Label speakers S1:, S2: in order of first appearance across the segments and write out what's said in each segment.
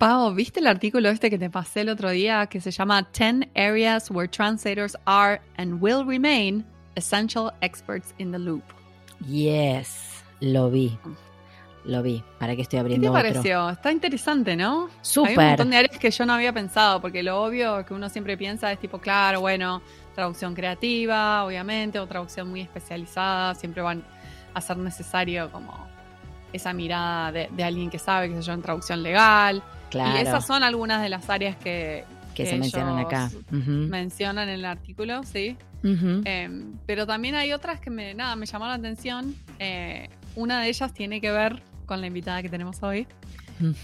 S1: Pau, ¿viste el artículo este que te pasé el otro día que se llama 10 Areas Where Translators Are and Will Remain Essential Experts in the Loop?
S2: Yes, lo vi. Lo vi. ¿Para qué estoy abriendo
S1: ¿Qué te pareció? Está interesante, ¿no?
S2: Súper.
S1: Hay un montón de áreas que yo no había pensado, porque lo obvio que uno siempre piensa es tipo, claro, bueno, traducción creativa, obviamente, o traducción muy especializada, siempre van a ser necesario como esa mirada de, alguien que sabe, que se yo, en traducción legal. Y esas son algunas de las áreas que,
S2: que, se mencionan acá.
S1: Mencionan en el artículo, sí. Em, pero también hay otras que me, nada, me llamaron la atención. Eh, una de ellas tiene que ver con la invitada que tenemos hoy,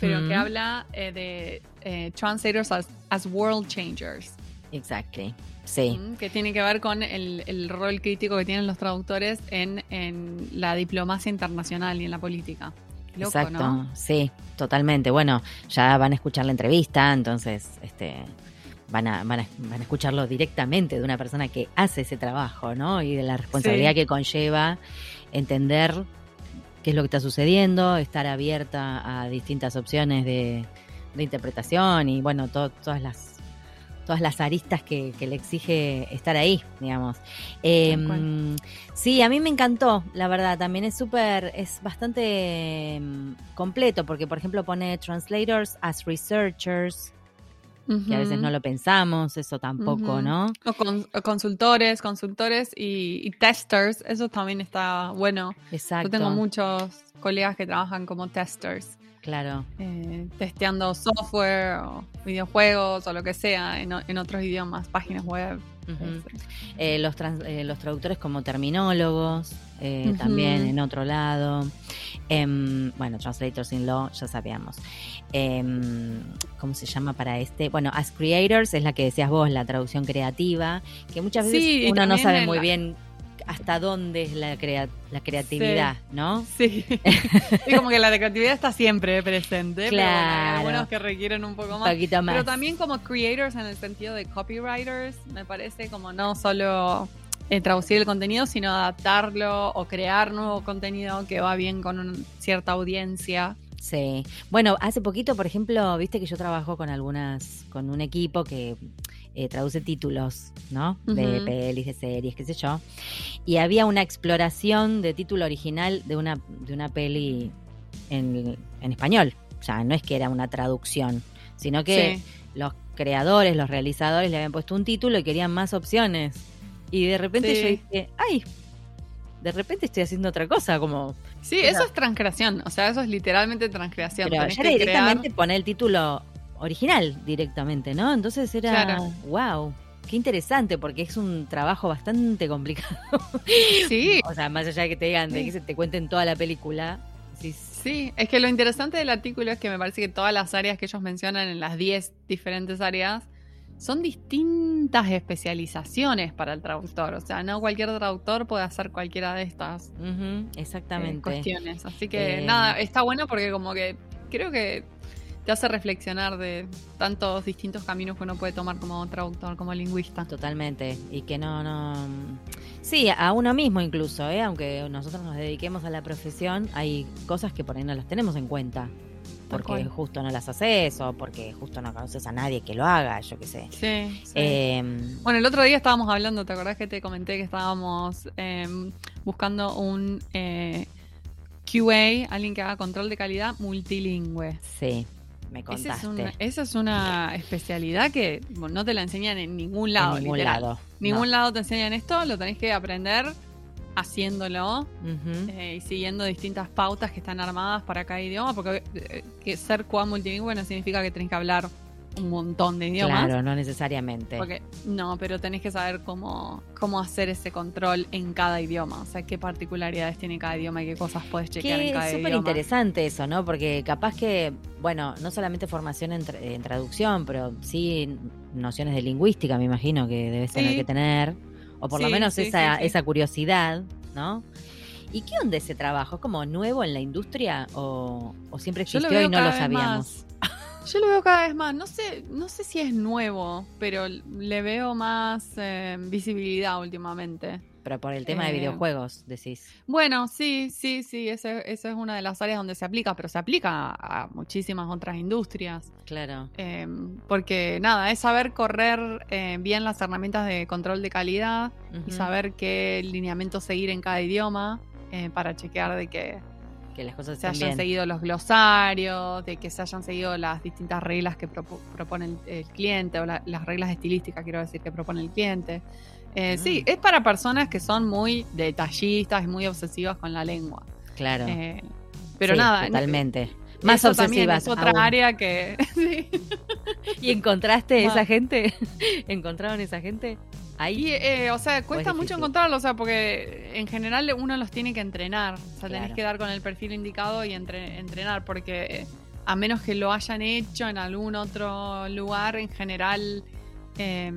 S1: pero que habla eh, de eh, translators as, world changers.
S2: Exactly. Sí.
S1: Que tiene que ver con el, rol crítico que tienen los traductores en, en la diplomacia internacional y en la política.
S2: Exacto, sí, totalmente. Bueno, ya van a escuchar la entrevista, entonces este, van, a, van, a, van a escucharlo directamente de una persona que hace ese trabajo, ¿no? Y de la responsabilidad que conlleva entender qué es lo que está sucediendo, estar abierta a distintas opciones de, de interpretación y, bueno, todas las todas las aristas que, le exige estar ahí, digamos. Em, sí, a mí me encantó, la verdad, también es súper, es bastante em, completo, porque por ejemplo pone translators as researchers, que a veces no lo pensamos, eso tampoco, ¿no?
S1: O, consultores, consultores y, testers, eso también está bueno.
S2: Exacto.
S1: Yo tengo muchos colegas que trabajan como testers.
S2: Claro.
S1: Eh, testeando software o videojuegos o lo que sea en, otros idiomas, páginas web.
S2: Eh, los, eh, los traductores como terminólogos, también en otro lado. Em, bueno, Translators in Law, ya sabíamos. Em, ¿Cómo se llama para este? Bueno, As Creators es la que decías vos, la traducción creativa, que muchas veces uno no sabe muy bien hasta dónde es la, la creatividad, ¿no?
S1: Sí. y como que la creatividad está siempre presente, claro. pero hay algunos que requieren un poco más.
S2: poquito más.
S1: Pero también como creators en el sentido de copywriters, me parece como no solo eh, traducir el contenido, sino adaptarlo o crear nuevo contenido que va bien con una cierta audiencia.
S2: Sí. Bueno, hace poquito, por ejemplo, viste que yo trabajo con algunas, con un equipo que eh, traduce títulos, ¿no? De pelis, de series, qué sé yo. Y había una exploración de título original de una, de una peli en, español. O sea, no es que era una traducción, sino que los creadores, los realizadores le habían puesto un título y querían más opciones. Y de repente yo dije, ¡ay! De repente estoy haciendo otra cosa, como.
S1: Sí, eso es transcreación. O sea, eso es literalmente transcreación.
S2: Pero ya directamente pone el título original directamente, ¿no? Entonces era, wow, qué interesante, porque es un trabajo bastante complicado.
S1: Sí.
S2: o sea, más allá de que te digan, de que se te cuenten toda la película.
S1: Sí, sí, es que lo interesante del artículo es que me parece que todas las áreas que ellos mencionan en las 10 diferentes áreas son distintas especializaciones para el traductor. O sea, no cualquier traductor puede hacer cualquiera de estas
S2: exactamente. Eh,
S1: cuestiones. Así que eh, nada, está bueno porque como que creo que te hace reflexionar de tantos distintos caminos que uno puede tomar como traductor, como lingüista.
S2: Totalmente. Y que no, no. Sí, a uno mismo incluso, ¿eh? aunque nosotros nos dediquemos a la profesión, hay cosas que por ahí no las tenemos en cuenta. Porque justo no las haces o porque justo no conoces a nadie que lo haga, yo qué sé.
S1: Sí. Em, bueno, el otro día estábamos hablando, ¿te acordás que te comenté que estábamos em, buscando un eh, QA, alguien que haga control de calidad multilingüe?
S2: Sí me contaste.
S1: Esa es una, especialidad que no te la enseñan en ningún lado.
S2: En ningún lado.
S1: Ningún lado te enseñan esto, lo tenés que aprender haciéndolo eh, y siguiendo distintas pautas que están armadas para cada idioma, porque eh, que ser QA multilingüe no significa que tenés que hablar un montón de idiomas.
S2: Claro, no necesariamente.
S1: Porque, no, pero tenés que saber cómo, cómo hacer ese control en cada idioma. O sea, qué particularidades tiene cada idioma y qué cosas puedes chequear en cada idioma. Es súper
S2: interesante eso, ¿no? Porque capaz que, bueno, no solamente formación en, traducción, pero sí nociones de lingüística, me imagino que debes tener que tener. O por lo menos esa, esa curiosidad, ¿no? ¿Y qué onda ese trabajo? ¿Es como nuevo en la industria o, siempre existió y no lo sabíamos?
S1: Yo lo veo cada vez más. No sé, no sé si es nuevo, pero le veo más eh, visibilidad últimamente.
S2: pero por el tema de
S1: Eh,
S2: videojuegos, decís.
S1: Bueno, sí, sí, sí, esa es una de las áreas donde se aplica, pero se aplica a muchísimas otras industrias.
S2: Claro.
S1: Eh, porque nada, es saber correr eh, bien las herramientas de control de calidad y saber qué lineamiento seguir en cada idioma eh, para chequear de que
S2: Que las cosas
S1: se hayan
S2: bien.
S1: seguido los glosarios, de que se hayan seguido las distintas reglas que propo- propone el, el cliente, o la- las reglas estilísticas, quiero decir, que propone el cliente. Eh, Sí,
S2: Mm.
S1: es para personas que son muy detallistas y muy obsesivas con la lengua.
S2: Claro.
S1: Eh, pero
S2: Sí,
S1: nada,
S2: Totalmente. Más
S1: eso
S2: obsesivas.
S1: es otra
S2: aún.
S1: área que... sí.
S2: ¿Y encontraste esa gente? ¿Encontraron esa gente? Ahí.
S1: Y, eh, o sea, cuesta mucho encontrarlo, o sea, porque en general uno los tiene que entrenar. O sea, tenés que dar con el perfil indicado y entre- entrenar, porque eh, a menos que lo hayan hecho en algún otro lugar, en general. eh,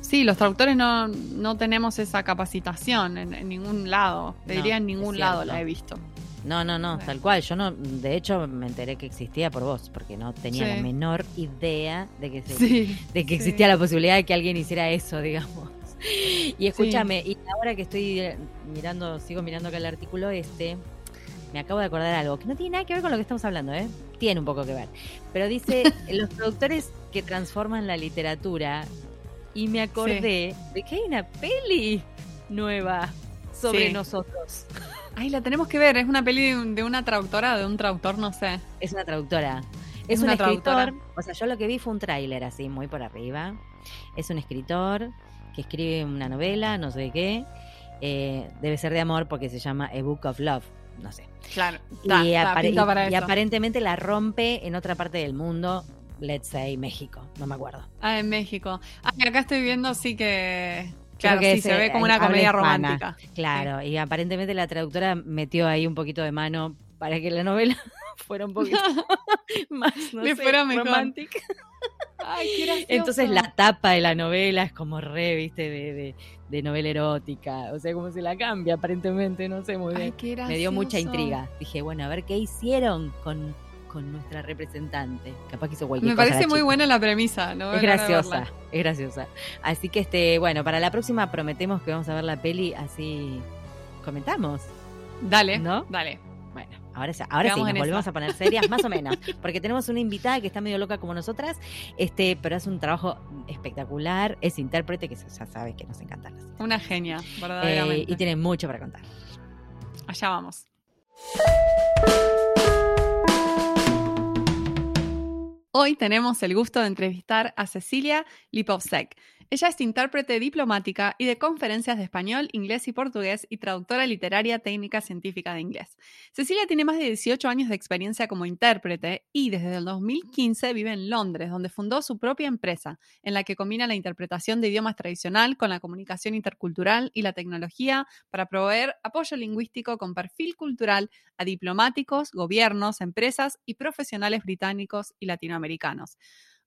S1: sí, los traductores no, no tenemos esa capacitación en, en ningún lado. Te
S2: No,
S1: diría en ningún lado la he visto.
S2: No, no, no, tal cual. Yo no, de hecho, me enteré que existía por vos, porque no tenía
S1: Sí.
S2: la menor idea de que, se-
S1: Sí.
S2: de que
S1: sí.
S2: existía la posibilidad de que alguien hiciera eso, digamos. Y escúchame, y ahora que estoy eh, mirando, sigo mirando acá el artículo este, me acabo de acordar algo que no tiene nada que ver con lo que estamos hablando, ¿eh? Tiene un poco que ver. Pero dice, los productores que transforman la literatura, y me acordé de que hay una peli nueva sobre nosotros.
S1: Ay, la tenemos que ver. Es una peli de, un- de una traductora, de un traductor, no sé.
S2: Es una traductora.
S1: Es
S2: Es, un escritor. O sea, yo lo que vi fue un tráiler así, muy por arriba. Es un escritor que escribe una novela, no sé qué. Eh, debe ser de amor porque se llama A Book of Love. No sé.
S1: Claro.
S2: y,
S1: para
S2: aparentemente la rompe en otra parte del mundo. Let's say México. No me acuerdo.
S1: Ah, en México. Ah, acá estoy viendo, sí que. Claro,
S2: que
S1: sí,
S2: es,
S1: se ve como una comedia
S2: hispana.
S1: romántica.
S2: Claro. Y aparentemente la traductora metió ahí un poquito de mano para que la novela fuera un poquito más no sé,
S1: fuera
S2: romántica.
S1: Ay, qué gracioso.
S2: Entonces la tapa de la novela es como re, viste, de, de, de novela erótica. O sea, como se la cambia aparentemente, no sé muy bien. Me dio mucha intriga. Dije, bueno, a ver qué hicieron con, con nuestra representante. Capaz que hizo cualquier
S1: Me
S2: cosa.
S1: parece muy
S2: chica.
S1: buena la premisa. No
S2: Es graciosa, es graciosa. Así que, este, bueno, para la próxima prometemos que vamos a ver la peli, así comentamos.
S1: Dale,
S2: ¿No?
S1: dale.
S2: Bueno, ahora, sí- ahora sí, nos volvemos
S1: esa.
S2: a poner serias, más o menos. Porque tenemos una invitada que está medio loca como nosotras, este, pero hace un trabajo espectacular, es intérprete, que ya sabes que nos encantan las
S1: Una genia,
S2: eh,
S1: verdaderamente.
S2: y tiene mucho para contar.
S1: Allá vamos. Hoy tenemos el gusto de entrevistar a Cecilia Lipovsek. Ella es intérprete diplomática y de conferencias de español, inglés y portugués y traductora literaria técnica científica de inglés. Cecilia tiene más de 18 años de experiencia como intérprete y desde el 2015 vive en Londres, donde fundó su propia empresa, en la que combina la interpretación de idiomas tradicional con la comunicación intercultural y la tecnología para proveer apoyo lingüístico con perfil cultural a diplomáticos, gobiernos, empresas y profesionales británicos y latinoamericanos.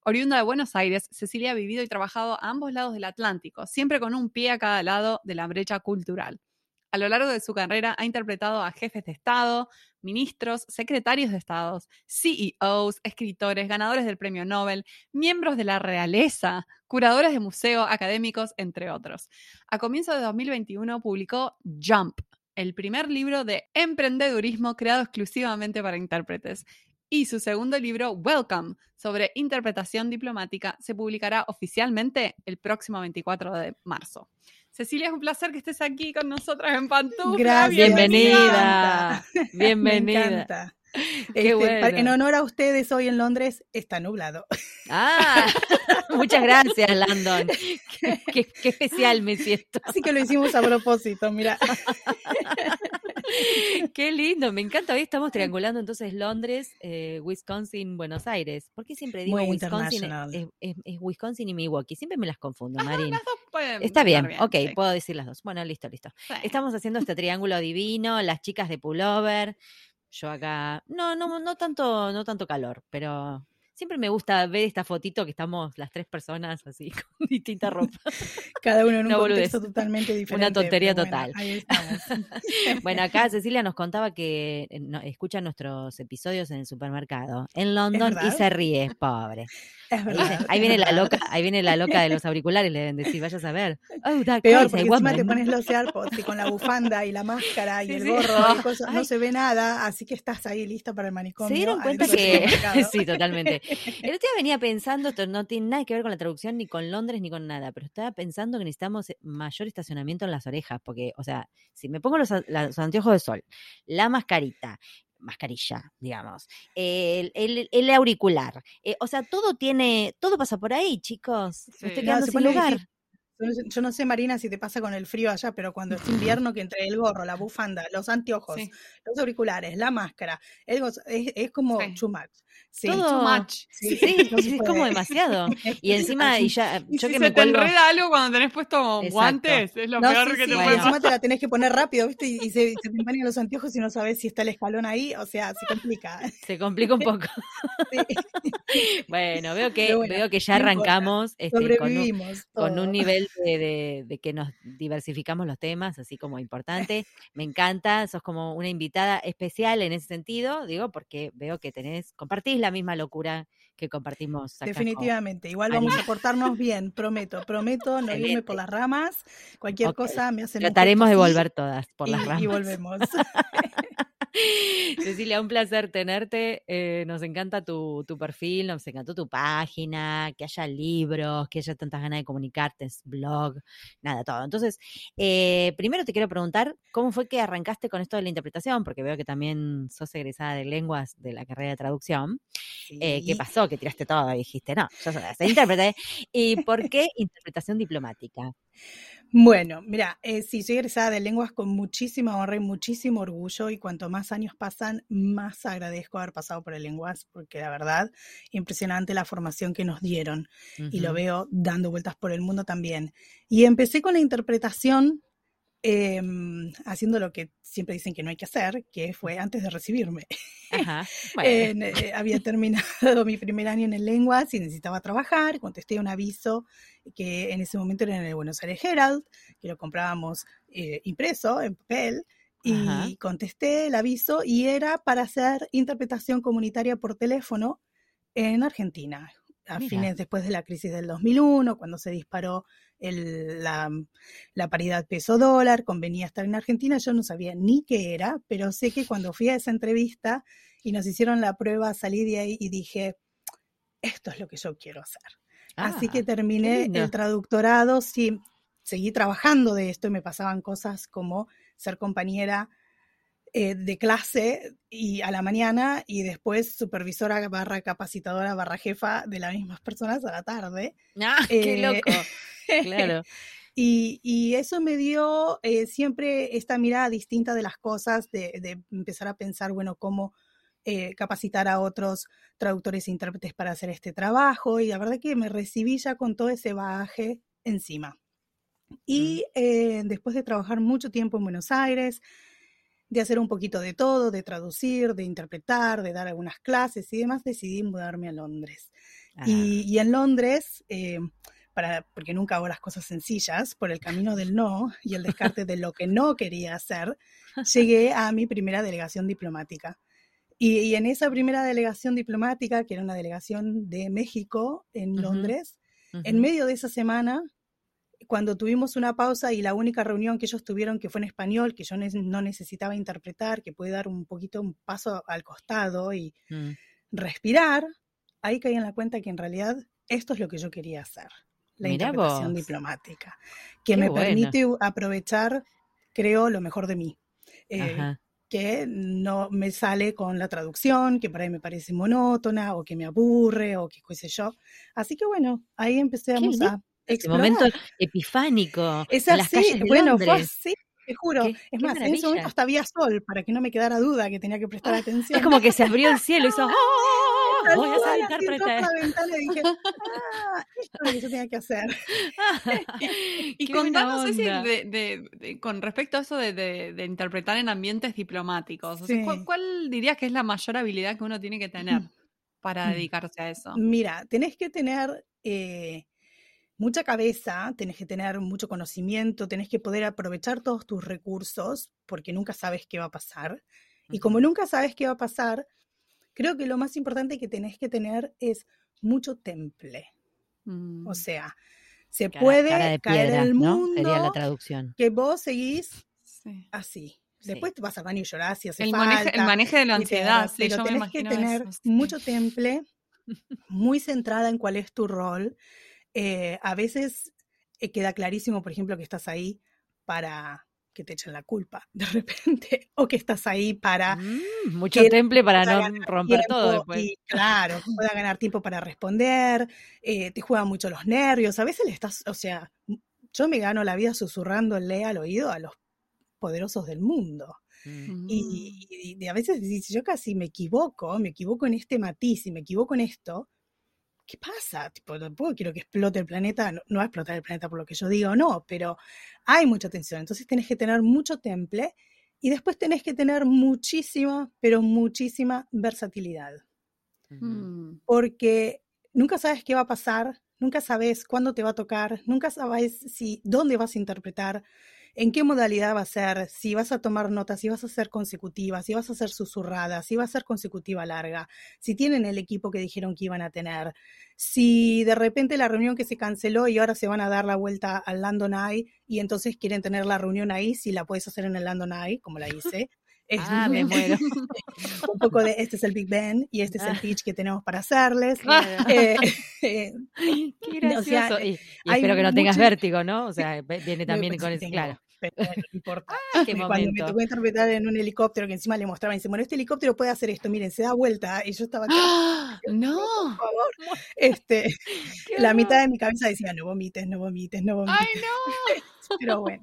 S1: Oriunda de Buenos Aires, Cecilia ha vivido y trabajado a ambos lados del Atlántico, siempre con un pie a cada lado de la brecha cultural. A lo largo de su carrera ha interpretado a jefes de Estado, ministros, secretarios de Estados, CEOs, escritores, ganadores del Premio Nobel, miembros de la realeza, curadores de museo, académicos, entre otros. A comienzos de 2021 publicó Jump, el primer libro de emprendedurismo creado exclusivamente para intérpretes. Y su segundo libro, Welcome, sobre interpretación diplomática, se publicará oficialmente el próximo 24 de marzo. Cecilia, es un placer que estés aquí con nosotras en Pantufla.
S3: Gracias.
S2: Bienvenida. Bienvenida.
S3: encanta. Este,
S2: bueno.
S3: En honor a ustedes, hoy en Londres está nublado.
S2: Ah, muchas gracias, Landon. Qué, qué- qué especial me siento.
S3: Así que lo hicimos a propósito, mira.
S2: Qué lindo, me encanta. Hoy estamos triangulando entonces Londres, eh, Wisconsin, Buenos Aires. ¿Por qué siempre digo
S3: Muy
S2: Wisconsin? Es, es- es Wisconsin y Milwaukee. Siempre me las confundo, Marín.
S1: las dos pueden
S2: Está
S1: estar
S2: bien, ok,
S1: sí.
S2: puedo decir las dos. Bueno, listo, listo.
S1: Sí.
S2: Estamos haciendo este triángulo divino, las chicas de pullover, yo acá. No, no, no tanto, no tanto calor, pero siempre me gusta ver esta fotito que estamos las tres personas así con distinta ropa.
S3: Cada uno en un
S2: Una boludez.
S3: contexto totalmente diferente.
S2: tontería
S3: pero bueno,
S2: total.
S3: ahí estamos.
S2: Bueno, acá Cecilia nos contaba que eh, no- escucha nuestros episodios en el supermercado en London y se ríe, pobre.
S3: Es
S2: Ahí,
S3: verdad.
S2: viene- ahí viene la loca, ahí viene la loca de los auriculares, le deben decir, vayas a ver. Oh, that
S3: Peor, porque encima te pones los AirPods y con la bufanda y la máscara y
S1: Sí,
S3: el
S1: sí.
S3: gorro y cosas, no se ve nada, así que estás ahí lista para el manicomio.
S2: Se dieron cuenta que sí, totalmente. El otro día venía pensando, esto no tiene nada que ver con la traducción ni con Londres ni con nada, pero estaba pensando que necesitamos mayor estacionamiento en las orejas, porque, o sea, si me pongo los, los anteojos de sol, la mascarita, mascarilla, digamos, el, el- el auricular, eh, o sea, todo tiene, todo pasa por ahí, chicos.
S1: Sí.
S2: Me estoy quedando sin lugar.
S3: Yo no sé- Marina, si te pasa con el frío allá, pero cuando es invierno, que entre el gorro, la bufanda, los anteojos,
S1: Sí.
S3: los auriculares, la máscara, el gozo- es, es como
S1: Sí.
S3: much. Sí,
S2: Todo-
S1: Too much.
S3: sí,
S2: Sí,
S3: no se
S2: es como demasiado. Y encima, y ya,
S1: Y
S2: yo
S1: si
S2: que
S1: se
S2: me
S1: te
S2: cuelgo.
S1: enreda algo cuando tenés puesto
S2: Exacto.
S1: guantes, es lo
S3: No,
S1: peor
S3: sí,
S1: que
S3: sí,
S1: te
S2: Bueno.
S1: puede
S3: encima te la tenés que poner rápido, ¿viste? Y, y se, se te empañan los anteojos y no sabes si está el escalón ahí, o sea, se complica.
S2: Se complica un poco.
S3: Sí,
S2: Bueno, veo que,
S3: bueno,
S2: veo que ya arrancamos este, con, un, con nivel de, de- de que nos diversificamos los temas, así como importante. Me encanta, sos como una invitada especial en ese sentido, digo, porque veo que tenés, compartís la misma locura que compartimos acá. con-
S3: Definitivamente, igual vamos a portarnos bien, prometo, prometo no irme
S2: Excelente.
S3: por las ramas, cualquier cosa me hacen un
S2: Trataremos de volver todas por
S3: y,
S2: las
S3: y
S2: ramas.
S3: volvemos.
S2: Cecilia, un placer tenerte. eh, nos encanta tu, tu perfil, nos encantó tu página, que haya libros, que haya tantas ganas de comunicarte, blog, nada, todo. Entonces, eh, primero te quiero preguntar, ¿cómo fue que arrancaste con esto de la interpretación? Porque veo que también sos egresada de lenguas de la carrera de traducción. Eh, ¿Qué pasó? Que tiraste todo y dijiste, no, yo soy soy intérprete. ¿Y por qué interpretación diplomática?
S3: Bueno, mira, eh, sí, soy egresada de lenguas con muchísima honra y muchísimo orgullo y cuanto más años pasan, más agradezco haber pasado por el lenguas, porque la verdad, impresionante la formación que nos dieron y lo veo dando vueltas por el mundo también. Y empecé con la interpretación em, haciendo lo que siempre dicen que no hay que hacer, que fue antes de recibirme.
S2: Ajá. Bueno,
S3: En, eh, había terminado mi primer año en el lenguas y necesitaba trabajar. Contesté un aviso que en ese momento era en el Buenos Aires Herald, que lo comprábamos eh, impreso en papel. Y
S2: Ajá.
S3: contesté el aviso y era para hacer interpretación comunitaria por teléfono en Argentina, a
S2: Mira.
S3: fines después de la crisis del 2001, cuando se disparó el- la, la paridad peso-dólar, convenía estar en Argentina, yo no sabía ni qué era, pero sé que cuando fui a esa entrevista y nos hicieron la prueba, salí de ahí y dije, esto es lo que yo quiero hacer. Así
S2: Ah,
S3: que terminé
S2: lindo.
S3: el traductorado, sí, seguí trabajando de esto y me pasaban cosas como ser compañera eh, de clase y a la mañana y después supervisora barra capacitadora barra jefa de las mismas personas a la tarde.
S2: Ah, qué
S3: Eh,
S2: loco. Claro.
S3: Y, y eso me dio eh, siempre esta mirada distinta de las cosas, de, de empezar a pensar, bueno, cómo eh, capacitar a otros traductores e intérpretes para hacer este trabajo. Y la verdad que me recibí ya con todo ese bagaje encima. Y eh, después de trabajar mucho tiempo en Buenos Aires, de hacer un poquito de todo, de traducir, de interpretar, de dar algunas clases y demás, decidí mudarme a Londres.
S2: Ah,
S3: Y, y en Londres, eh, para, porque nunca hago las cosas sencillas, por el camino del no y el descarte de lo que no quería hacer, llegué a mi primera delegación diplomática. Y, y en esa primera delegación diplomática, que era una delegación de México en Londres, en medio de esa semana, cuando tuvimos una pausa y la única reunión que ellos tuvieron, que fue en español, que yo ne- no necesitaba interpretar, que pude dar un poquito un paso al costado y
S2: Mm.
S3: respirar, ahí caí en la cuenta que en realidad esto es lo que yo quería hacer, la
S2: Mirá
S3: interpretación
S2: vos.
S3: diplomática, que
S2: Qué
S3: me
S2: bueno.
S3: permite aprovechar, creo, lo mejor de mí. eh, que no me sale con la traducción, que por ahí me parece monótona o que me aburre o que qué sé yo. Así que bueno, ahí
S2: lindo
S3: a
S2: Ese
S3: explorar.
S2: momento epifánico
S3: Es
S2: en las
S3: así,
S2: calles de
S3: bueno, fue así, te juro.
S2: Qué-
S3: es más, en ese
S2: maravilla.
S3: momento hasta había sol, para que no me quedara duda que tenía que prestar atención.
S2: Es como que se abrió el cielo y hizo, ¡Oh! Voy a
S3: así por
S2: intérprete.
S3: la ventana y dije, ah, esto es lo que yo tenía que hacer.
S1: Y contanos, Ceci, de, de- de- con respecto a eso de, interpretar en ambientes diplomáticos. O sea,
S3: Sí.
S1: ¿cuál, cuál dirías que es la mayor habilidad que uno tiene que tener para
S3: Mm.
S1: dedicarse a eso?
S3: Mira, tenés que tener eh, mucha cabeza, tenés que tener mucho conocimiento, tenés que poder aprovechar todos tus recursos, porque nunca sabes qué va a pasar. Y como nunca sabes qué va a pasar, creo que lo más importante que tenés que tener es mucho temple.
S1: Mm.
S3: O sea, se
S2: Cara-
S3: puede
S2: cara de
S3: caer
S2: piedra,
S3: el
S2: ¿no?
S3: mundo
S2: Sería la traducción.
S3: que vos seguís
S1: Sí.
S3: así.
S2: Sí.
S3: Después te vas al baño y llorás si hace
S1: El,
S3: falta.
S1: maneje, el maneje de la ansiedad, sí,
S3: pero
S1: yo me
S3: tenés que tener
S1: eso, sí.
S3: mucho temple, muy centrada en cuál es tu rol. Eh, a veces eh, queda clarísimo, por ejemplo, que estás ahí para que te echen la culpa de repente, o que estás ahí para
S2: Mm, mucho temple para no romper todo después.
S3: y claro, pueda ganar tiempo para responder, eh, te juegan mucho los nervios, a veces le estás, o sea, yo me gano la vida susurrándole al oído a los poderosos del mundo.
S2: Mm.
S3: Y, y- y a veces yo casi me equivoco, me equivoco en este matiz y me equivoco en esto. ¿Qué pasa? Tipo, tampoco quiero que explote el planeta, no, no va a explotar el planeta por lo que yo diga o no, pero hay mucha tensión. Entonces tenés que tener mucho temple y después tenés que tener muchísima, pero muchísima versatilidad.
S1: Mm.
S3: Porque nunca sabes qué va a pasar, nunca sabes cuándo te va a tocar, nunca sabes si dónde vas a interpretar, en qué modalidad va a ser, si vas a tomar notas, si vas a ser consecutiva, si vas a ser susurrada, si va a ser consecutiva larga, si tienen el equipo que dijeron que iban a tener, si de repente la reunión que se canceló y ahora se van a dar la vuelta al Landon Eye y entonces quieren tener la reunión ahí, si la puedes hacer en el Landon Eye, como la hice. Es
S2: Ah, me muero.
S3: un poco de este es el Big Ben y este es el
S2: Ah.
S3: pitch que tenemos para hacerles.
S2: Claro.
S3: Eh, eh, o sea,
S2: y, y espero que no tengas vértigo, ¿no? O sea, viene también
S3: pues,
S2: con
S3: sí
S2: eso, claro.
S3: Pero no importa.
S2: Qué
S3: Cuando me
S2: momento.
S3: tocó interpretar en un helicóptero que encima le mostraban, dice, bueno, este helicóptero puede hacer esto, miren, se da vuelta. Y yo estaba
S1: ¡Ah! No.
S3: por favor. Este, la mitad de mi cabeza decía, no vomites, no vomites, no vomites.
S1: Ay, no.
S3: Pero bueno,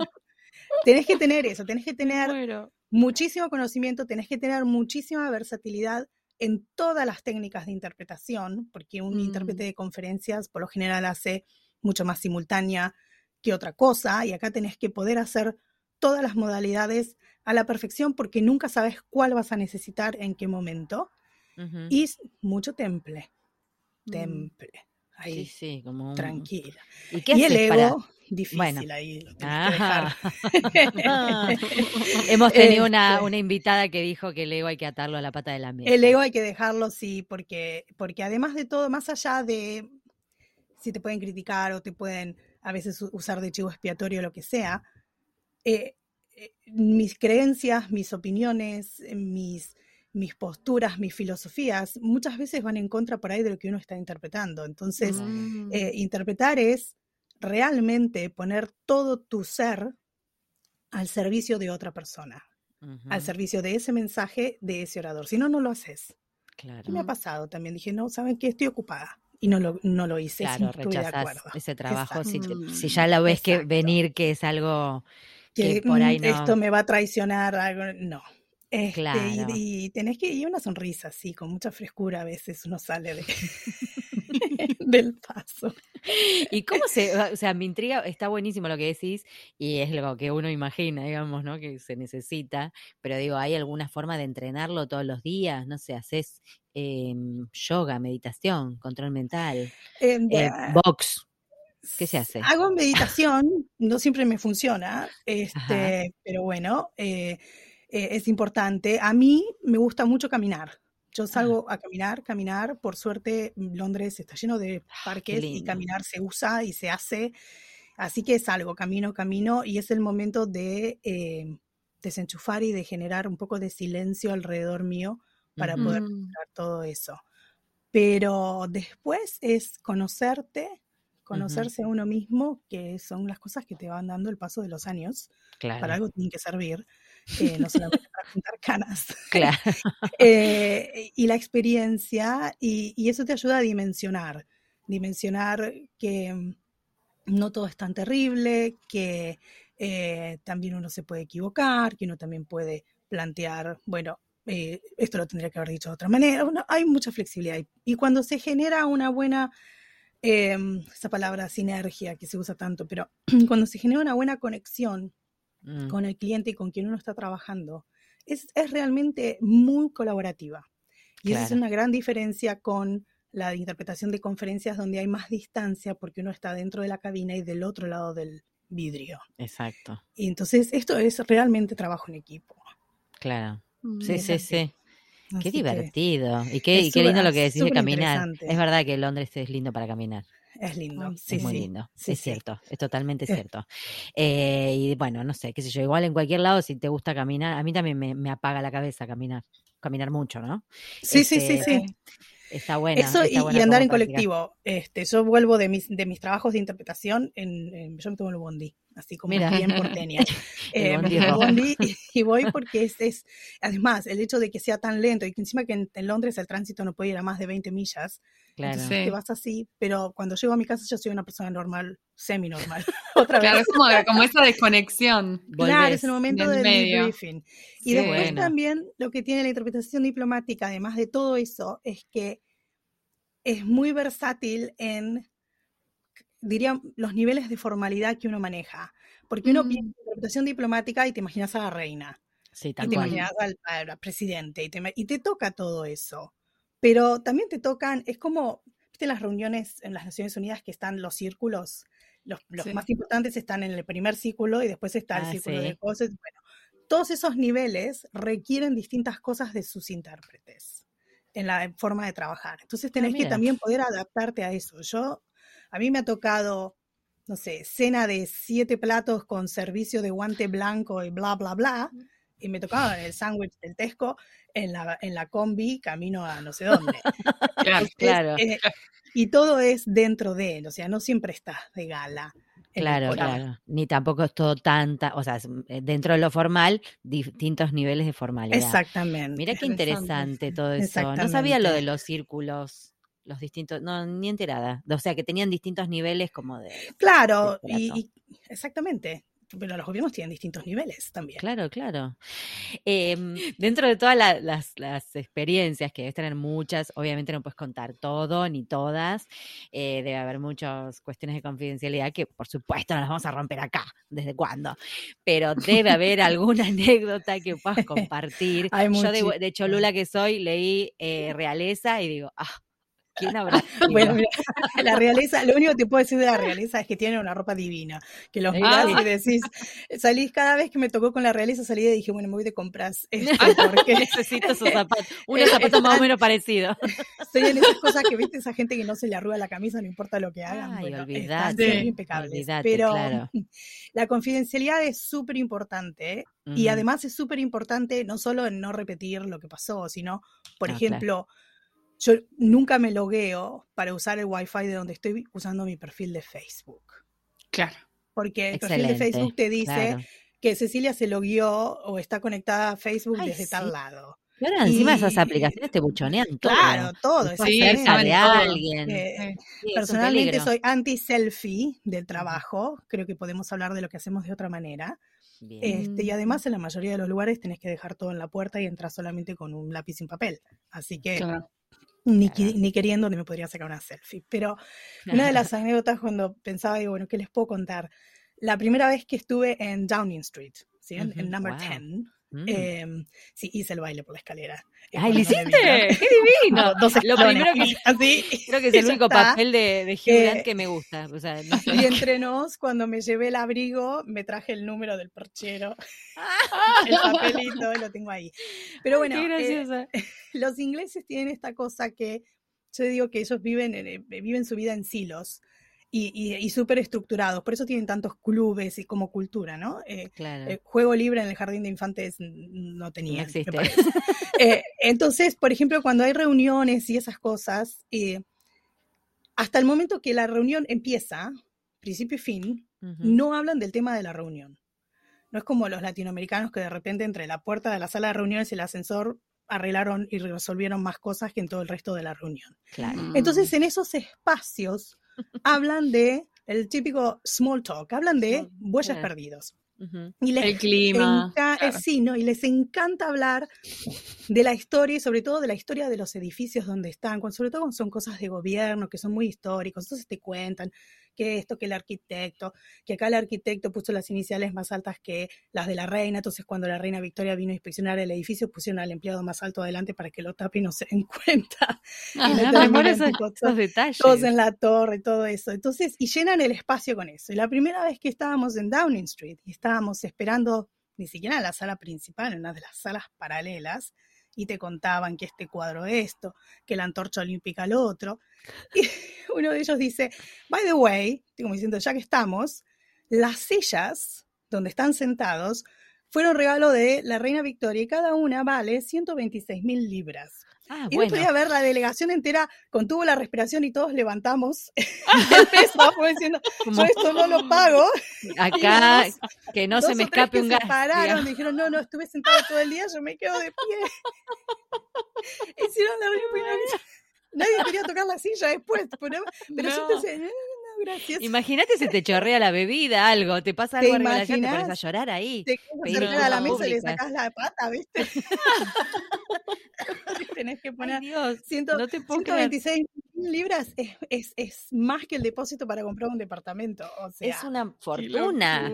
S3: tenés que tener eso, tenés que tener muchísimo conocimiento, tenés que tener muchísima versatilidad en todas las técnicas de interpretación, porque un
S1: Mm.
S3: intérprete de conferencias por lo general hace mucho más simultánea que otra cosa, y acá tenés que poder hacer todas las modalidades a la perfección porque nunca sabes cuál vas a necesitar en qué momento, y mucho temple,
S1: Mm.
S3: temple,
S2: Sí,
S3: ahí,
S2: sí, como un-
S3: tranquila.
S2: ¿Y qué
S3: Y el ego,
S2: para-
S3: difícil
S2: Bueno.
S3: ahí, lo.
S2: Hemos tenido una,
S3: Este.
S2: una invitada que dijo que el ego hay que atarlo a la pata de la mesa.
S3: El ego hay que dejarlo, sí, porque, porque además de todo, más allá de si te pueden criticar o te pueden a veces usar de chivo expiatorio lo que sea, eh, eh, mis creencias, mis opiniones, mis, mis posturas, mis filosofías, muchas veces van en contra por ahí de lo que uno está interpretando. Entonces,
S1: Mm.
S3: eh, interpretar es realmente poner todo tu ser al servicio de otra persona, al servicio de ese mensaje de ese orador. Si no, no lo haces.
S2: Claro,
S3: ¿Qué me ha pasado? También dije, no, ¿saben qué? Estoy ocupada. Y no lo, no lo hice, sí,
S2: claro, rechazás
S3: acuerdo.
S2: ese trabajo. Si, te-
S1: Exacto.
S2: si ya lo ves que venir que es algo que,
S3: Que
S2: por ahí
S3: mm,
S2: no.
S3: esto me va a traicionar, algo, no. Este,
S2: Claro.
S3: y, y tenés que, y una sonrisa, sí, con mucha frescura a veces uno sale de, del paso.
S2: ¿Y cómo se, o sea, me intriga, está buenísimo lo que decís y es lo que uno imagina, digamos, ¿no? Que se necesita, pero digo, ¿hay alguna forma de entrenarlo todos los días? No sé, haces em, yoga, meditación, control mental,
S3: Eh,
S2: eh, box, ¿qué se hace?
S3: Hago meditación, no siempre me funciona,
S2: Ajá.
S3: este, pero bueno, eh, eh, es importante. A mí me gusta mucho caminar. Yo salgo a caminar, caminar. Por suerte, Londres está lleno de parques y caminar se usa y se hace. Así que salgo, camino, camino y es el momento de eh, desenchufar y de generar un poco de silencio alrededor mío para poder
S1: Mm.
S3: lograr todo eso. Pero después es conocerte, conocerse a uno mismo, que son las cosas que te van dando el paso de los años. Para algo tienen que servir, eh, no solamente para juntar canas.
S2: claro.
S3: Eh, y la experiencia, y, y eso te ayuda a dimensionar, dimensionar que no todo es tan terrible, que eh, también uno se puede equivocar, que uno también puede plantear, bueno, eh, esto lo tendría que haber dicho de otra manera. Bueno, hay mucha flexibilidad. Y, y cuando se genera una buena, eh, esa palabra sinergia que se usa tanto, pero cuando se genera una buena conexión
S2: Mm,
S3: con el cliente y con quien uno está trabajando, es, es realmente muy colaborativa. Y esa es una gran diferencia con la interpretación de conferencias donde hay más distancia porque uno está dentro de la cabina y del otro lado del vidrio.
S2: Exacto,
S3: Y entonces esto es realmente trabajo en equipo.
S2: claro.
S1: Mm.
S2: Sí, sí,
S3: así.
S2: sí. Qué divertido. Y qué, qué lindo lo que decís de caminar. Es verdad que Londres es lindo para caminar.
S3: Es lindo, sí,
S2: es muy lindo, es cierto, es totalmente cierto. Eh, y bueno, no sé, qué sé yo, igual en cualquier lado si te gusta caminar, a mí también me, apaga la cabeza caminar, caminar mucho, ¿no?
S3: Sí, sí, sí, sí. Este,
S2: Está bueno.
S3: Eso y, andar en colectivo. Este, yo vuelvo de mis, de mis trabajos de interpretación, en, yo me tomo el bondi, así como Mira. bien porteña. eh, bondi y, voy porque es, es, además, el hecho de que sea tan lento y que encima que en, Londres el tránsito no puede ir a más de 20 millas, Claro. Entonces te vas así, pero cuando llego a mi casa yo soy una persona normal, semi-normal.
S1: Otra claro, es como, como, esa desconexión.
S3: Claro, es el momento del briefing. Y después también lo que tiene la interpretación diplomática, además de todo eso, es que es muy versátil en, diría, los niveles de formalidad que uno maneja. Porque uno piensa en interpretación diplomática y te imaginas a la reina.
S2: Sí,
S3: y te imaginas al, al presidente y te, y te toca todo eso pero también te tocan, es como, viste las reuniones en las Naciones Unidas que están los círculos, los, más importantes están en el primer círculo y después está el ah, círculo de cosas. Bueno, todos esos niveles requieren distintas cosas de sus intérpretes en la forma de trabajar. Entonces ah, tenés que también poder adaptarte a eso. Yo, a mí me ha tocado, no sé, cena de siete platos con servicio de guante blanco y bla, bla, bla. Y me tocaba el sándwich del Tesco en la, en la combi camino a no sé dónde.
S2: claro,
S3: eh, y todo es dentro de él, o sea, no siempre estás de gala.
S2: Claro, claro. Ni tampoco es todo tanta, o sea, eh, dentro de lo formal, distintos niveles de formalidad.
S3: Exactamente.
S2: Mira qué interesante todo eso. No sabía lo de los círculos, los distintos, no, ni enterada. O sea, que tenían distintos niveles como de.
S3: Claro, y, exactamente pero los gobiernos tienen distintos niveles también.
S2: Claro, claro. Em, dentro de todas las, experiencias, que debes tener muchas, obviamente no puedes contar todo ni todas, eh, debe haber muchas cuestiones de confidencialidad que por supuesto no las vamos a romper acá, desde cuándo, pero debe haber alguna anécdota que puedas compartir. Yo de, de Cholula que soy, leí eh, realeza y digo, ah, ¿Quién habrá?
S3: bueno, la realeza, lo único que te puedo decir de la realeza es que tiene una ropa divina. Que los mirás y decís, salís cada vez que me tocó con la realeza, salí y dije, bueno, me voy de compras. Este,
S2: porque necesito esos zapatos. Unos zapatos más o menos parecidos.
S3: Estoy en esas cosas que viste esa gente que no se le arruga la camisa, no importa lo que hagan.
S2: Ay, bueno, olvidate,
S3: impecables. pero la confidencialidad es súper importante. Y además es súper importante no solo en no repetir lo que pasó, sino, por ejemplo, yo nunca me logueo para usar el Wi-Fi de donde estoy usando mi perfil de Facebook.
S1: Claro.
S3: Porque el perfil de Facebook te dice que Cecilia se logueó o está conectada a Facebook desde tal lado.
S2: Claro, encima esas aplicaciones te buchonean
S3: todo. Claro, todo.
S2: Sí, de alguien.
S3: Eh, personalmente soy anti-selfie del trabajo. Creo que podemos hablar de lo que hacemos de otra manera. Este, y además en la mayoría de los lugares tenés que dejar todo en la puerta y entrar solamente con un lápiz sin papel. Así que ni, ni, queriendo me podría sacar una selfie. Pero una de las anécdotas cuando pensaba, digo, bueno, ¿qué les puedo contar? La primera vez que estuve en Downing Street, ¿sí? en, Number 10, Mm. Em, sí, hice el baile por la escalera.
S2: ¡Ay, lo hiciste! ¡Qué divino! Dos lo primero que así, creo que es el único papel de, de Hugh eh, que me gusta. O sea,
S3: Y entre nos, cuando me llevé el abrigo, me traje el número del perchero. el papelito, lo tengo ahí. Pero bueno, eh, los ingleses tienen esta cosa que yo digo que ellos viven, eh, viven su vida en silos y, y, súper estructurados. Por eso tienen tantos clubes y como cultura, ¿no? Eh, eh, juego libre en el jardín de infantes no tenía. Eh, entonces, por ejemplo, cuando hay reuniones y esas cosas, hasta el momento que la reunión empieza, principio y fin, no hablan del tema de la reunión. No es como los latinoamericanos que de repente entre la puerta de la sala de reuniones y el ascensor arreglaron y resolvieron más cosas que en todo el resto de la reunión. Entonces, en esos espacios hablan de el típico small talk, hablan de bueyes perdidos.
S1: y les el clima.
S3: sí, ¿no? Y les encanta hablar de la historia y sobre todo de la historia de los edificios donde están, sobre todo cuando son cosas de gobierno que son muy históricos, entonces te cuentan que esto, que el arquitecto, que acá el arquitecto puso las iniciales más altas que las de la reina, entonces cuando la reina Victoria vino a inspeccionar el edificio pusieron al empleado más alto adelante para que lo tape y no se den cuenta.
S2: Ah, esos, detalles.
S3: Todos en la torre, todo eso. Entonces, y llenan el espacio con eso. Y la primera vez que estábamos en Downing Street y estábamos esperando ni siquiera en la sala principal, en una de las salas paralelas, y te contaban que este cuadro esto, que la antorcha olímpica lo otro. Y uno de ellos dice, by the way, como diciendo, ya que estamos, las sillas donde están sentados fueron regalo de la reina Victoria y cada una vale 126 mil libras. Ah, y no podía ver la delegación entera contuvo la respiración y todos levantamos el peso, diciendo, yo esto no lo pago.
S2: Acá, que no se me escape un gas.
S3: Se pararon, dijeron, no, no, estuve sentado todo el día, yo me quedo de pie. Hicieron la reunión. Nadie quería tocar la silla después, pero, pero yo pensé, gracias.
S2: Imagínate si te chorrea la bebida, algo, te pasa algo en relación, te pones a llorar ahí.
S3: Te quedas a la mesa y le sacas la pata, ¿viste? Tenés que poner Dios, no te 126 libras es, es, es, más que el depósito para comprar un departamento. O sea,
S2: es una fortuna.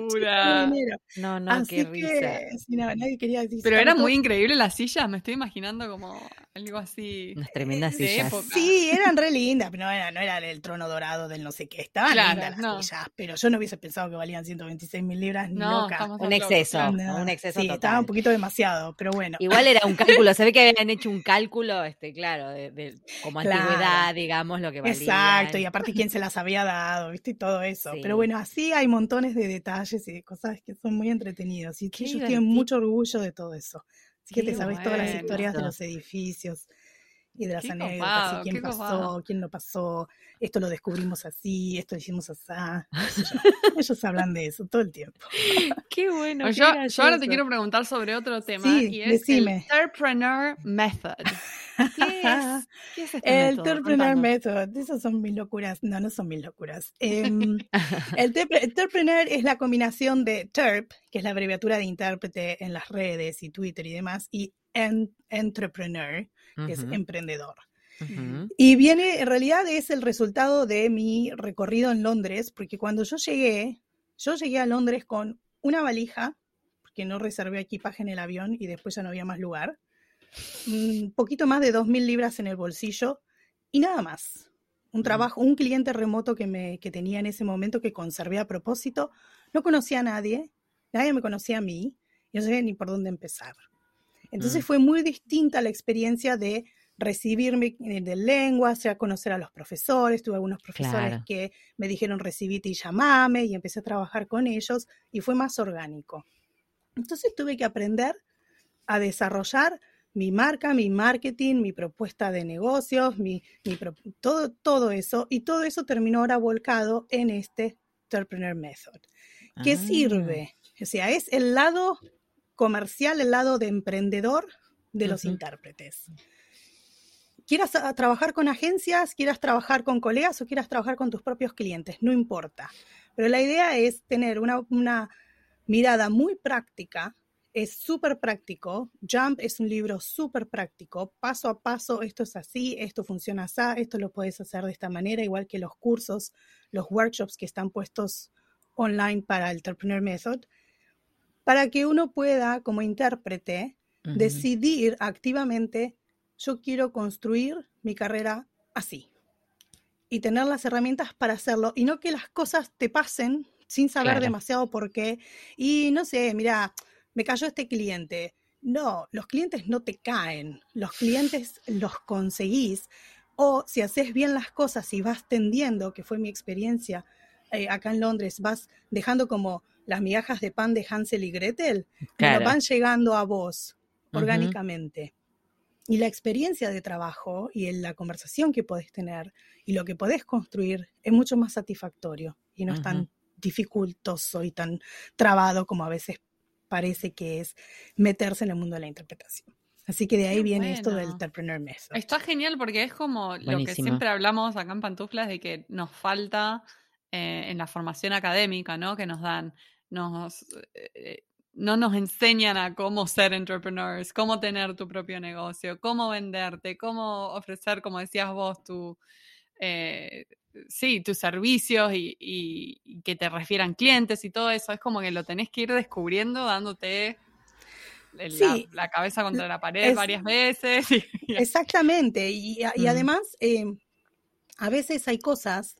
S2: No, no, qué risa.
S3: nadie quería
S1: decir Pero eran muy increíbles las sillas, me estoy imaginando como algo así.
S2: Unas tremendas sillas.
S3: Sí, eran re lindas, pero no era, no era el trono dorado del no sé qué. Estaban lindas las sillas, pero yo no hubiese pensado que valían 126 mil libras ni loca.
S2: Un exceso, un exceso. Sí,
S3: estaba un poquito demasiado, pero bueno.
S2: Igual era un cálculo, se ve que habían hecho un cálculo, este, claro, de, como antigüedad, digamos, lo que valía.
S3: Exacto, y aparte quién se las había dado, viste, y todo eso. Pero bueno, así hay montones de detalles y de cosas que son muy entretenidos. Y ellos tienen mucho orgullo de todo eso. Así que te sabes todas las historias de los edificios y de las anécdotas, y quién pasó, quién no pasó, esto lo descubrimos así, esto lo hicimos así. Ellos hablan de eso todo el tiempo.
S2: Qué bueno.
S1: Pues yo, ahora te quiero preguntar sobre otro tema y es el Entrepreneur Method. ¿Qué es, ¿Qué es este
S3: el Entrepreneur Method, esas son mis locuras. No, no son mis locuras. Em, el Entrepreneur es la combinación de TERP, que es la abreviatura de intérprete en las redes y Twitter y demás, y Entrepreneur, que es emprendedor. Y viene, en realidad es el resultado de mi recorrido en Londres, porque cuando yo llegué, yo llegué a Londres con una valija, porque no reservé equipaje en el avión y después ya no había más lugar, un poquito más de 2.000 libras en el bolsillo y nada más. Un trabajo, un cliente remoto que, me, que tenía en ese momento que conservé a propósito. No conocía a nadie, nadie me conocía a mí, y no sabía ni por dónde empezar. Entonces mm. fue muy distinta la experiencia de recibirme de lengua, sea conocer a los profesores, tuve algunos profesores que me dijeron recibite y llamame y empecé a trabajar con ellos y fue más orgánico. Entonces tuve que aprender a desarrollar mi marca, mi marketing, mi propuesta de negocios, mi, todo, todo eso y todo eso terminó ahora volcado en este Entrepreneur Method. ¿Qué ah. sirve? O sea, es el lado comercial, el lado de emprendedor de los intérpretes. Quieras ah, trabajar con agencias, quieras trabajar con colegas o quieras trabajar con tus propios clientes, no importa. Pero la idea es tener una, una mirada muy práctica, es súper práctico. Jump es un libro súper práctico, paso a paso, esto es así, esto funciona así, esto lo puedes hacer de esta manera, igual que los cursos, los workshops que están puestos online para el Entrepreneur Method para que uno pueda, como intérprete, decidir activamente, yo quiero construir mi carrera así y tener las herramientas para hacerlo y no que las cosas te pasen sin saber demasiado por qué. Y no sé, mira, me cayó este cliente. No, los clientes no te caen, los clientes los conseguís. O si haces bien las cosas y vas tendiendo, que fue mi experiencia eh, acá en Londres, vas dejando como las migajas de pan de Hansel y Gretel, van llegando a vos orgánicamente. Y la experiencia de trabajo y la conversación que podés tener y lo que podés construir es mucho más satisfactorio y no es tan dificultoso y tan trabado como a veces parece que es meterse en el mundo de la interpretación. Así que de ahí viene esto del entrepreneur method.
S1: Está genial porque es como lo que siempre hablamos acá en Pantuflas de que nos falta eh, en la formación académica, ¿no? Que nos dan nos, eh, no nos enseñan a cómo ser entrepreneurs, cómo tener tu propio negocio, cómo venderte, cómo ofrecer, como decías vos, tu, eh, sí, tus servicios y, que te refieran clientes y todo eso. Es como que lo tenés que ir descubriendo dándote la, cabeza contra la pared varias veces.
S3: exactamente. Y, además, eh, a veces hay cosas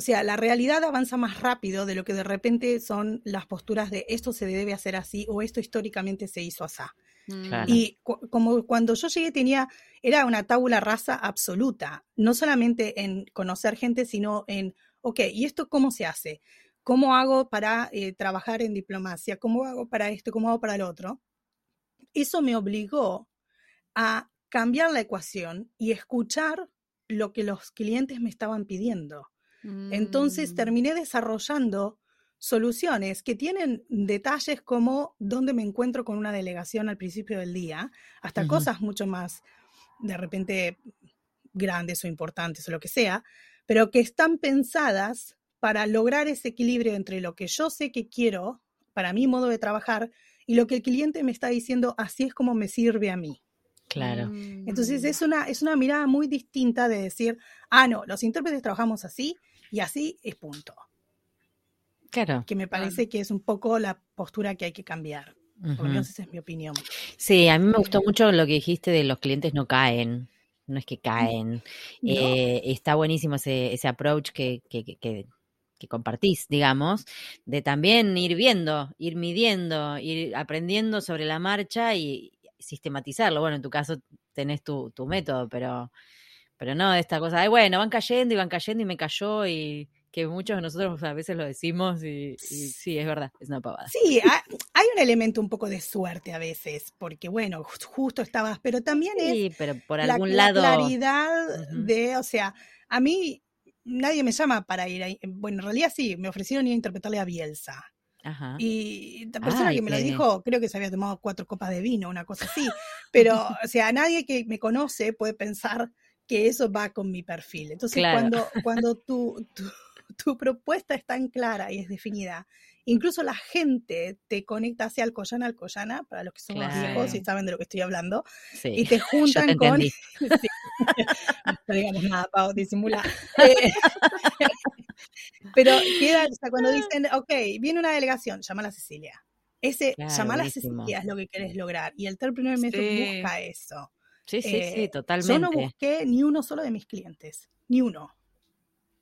S3: o sea, la realidad avanza más rápido de lo que de repente son las posturas de esto se debe hacer así o esto históricamente se hizo así.
S1: Mm.
S3: Y cu- como cuando yo llegué tenía, era una tabula rasa absoluta, no solamente en conocer gente, sino en, ok, ¿y esto cómo se hace? ¿Cómo hago para eh, trabajar en diplomacia? ¿Cómo hago para esto? ¿Cómo hago para el otro? Eso me obligó a cambiar la ecuación y escuchar lo que los clientes me estaban pidiendo. Entonces
S1: Mm.
S3: terminé desarrollando soluciones que tienen detalles como dónde me encuentro con una delegación al principio del día, hasta cosas mucho más de repente grandes o importantes o lo que sea, pero que están pensadas para lograr ese equilibrio entre lo que yo sé que quiero para mi modo de trabajar y lo que el cliente me está diciendo, así es como me sirve a mí.
S2: Claro.
S1: Mm.
S3: Entonces es una, es una mirada muy distinta de decir, ah, no, los intérpretes trabajamos así y así es punto.
S2: Claro.
S3: Que me parece que es un poco la postura que hay que cambiar. Por lo
S2: Ujú.
S3: menos esa es mi opinión.
S2: Sí, a mí me gustó mucho lo que dijiste de los clientes no caen. No es que caen.
S3: ¿no?
S2: Eh, está buenísimo ese, ese approach que, que, que- que- que compartís, digamos, de también ir viendo, ir midiendo, ir aprendiendo sobre la marcha y sistematizarlo. Bueno, en tu caso tenés tu, tu método, pero, pero no esta cosa de, bueno, van cayendo y van cayendo y me cayó y que muchos de nosotros a veces lo decimos y, y sí, es verdad, es una pavada.
S3: Sí, ha- hay un elemento un poco de suerte a veces, porque bueno, ju- justo estabas, pero también es
S2: pero por algún
S3: la
S2: lado...
S3: claridad de, o sea, a mí nadie me llama para ir ahí. Bueno, en realidad sí, me ofrecieron ir a interpretarle a Bielsa.
S2: Ajá.
S3: Y la persona
S2: Ay,
S3: que me lo dijo, creo que se había tomado cuatro copas de vino, una cosa así. Pero, o sea, nadie que me conoce puede pensar que eso va con mi perfil. Entonces,
S2: Claro.
S3: cuando, cuando tu, tu, tu propuesta es tan clara y es definida, incluso la gente te conecta hacia Alcoyana, Alcoyana, para los que somos viejos y
S1: Claro.
S3: saben de lo que estoy hablando,
S2: Sí,
S3: y te juntan
S2: te
S3: con... Sí. No digamos nada, Pau, disimula. Eh, Pero queda, o sea, cuando dicen, ok, viene una delegación, llama a Cecilia. Ese
S2: Claro,
S3: llamar a. Cecilia es lo que querés lograr. Y el Method
S1: Sí.
S3: busca eso.
S2: Sí, sí, sí,
S3: Eh,
S2: totalmente.
S3: Yo no busqué ni uno solo de mis clientes, ni uno.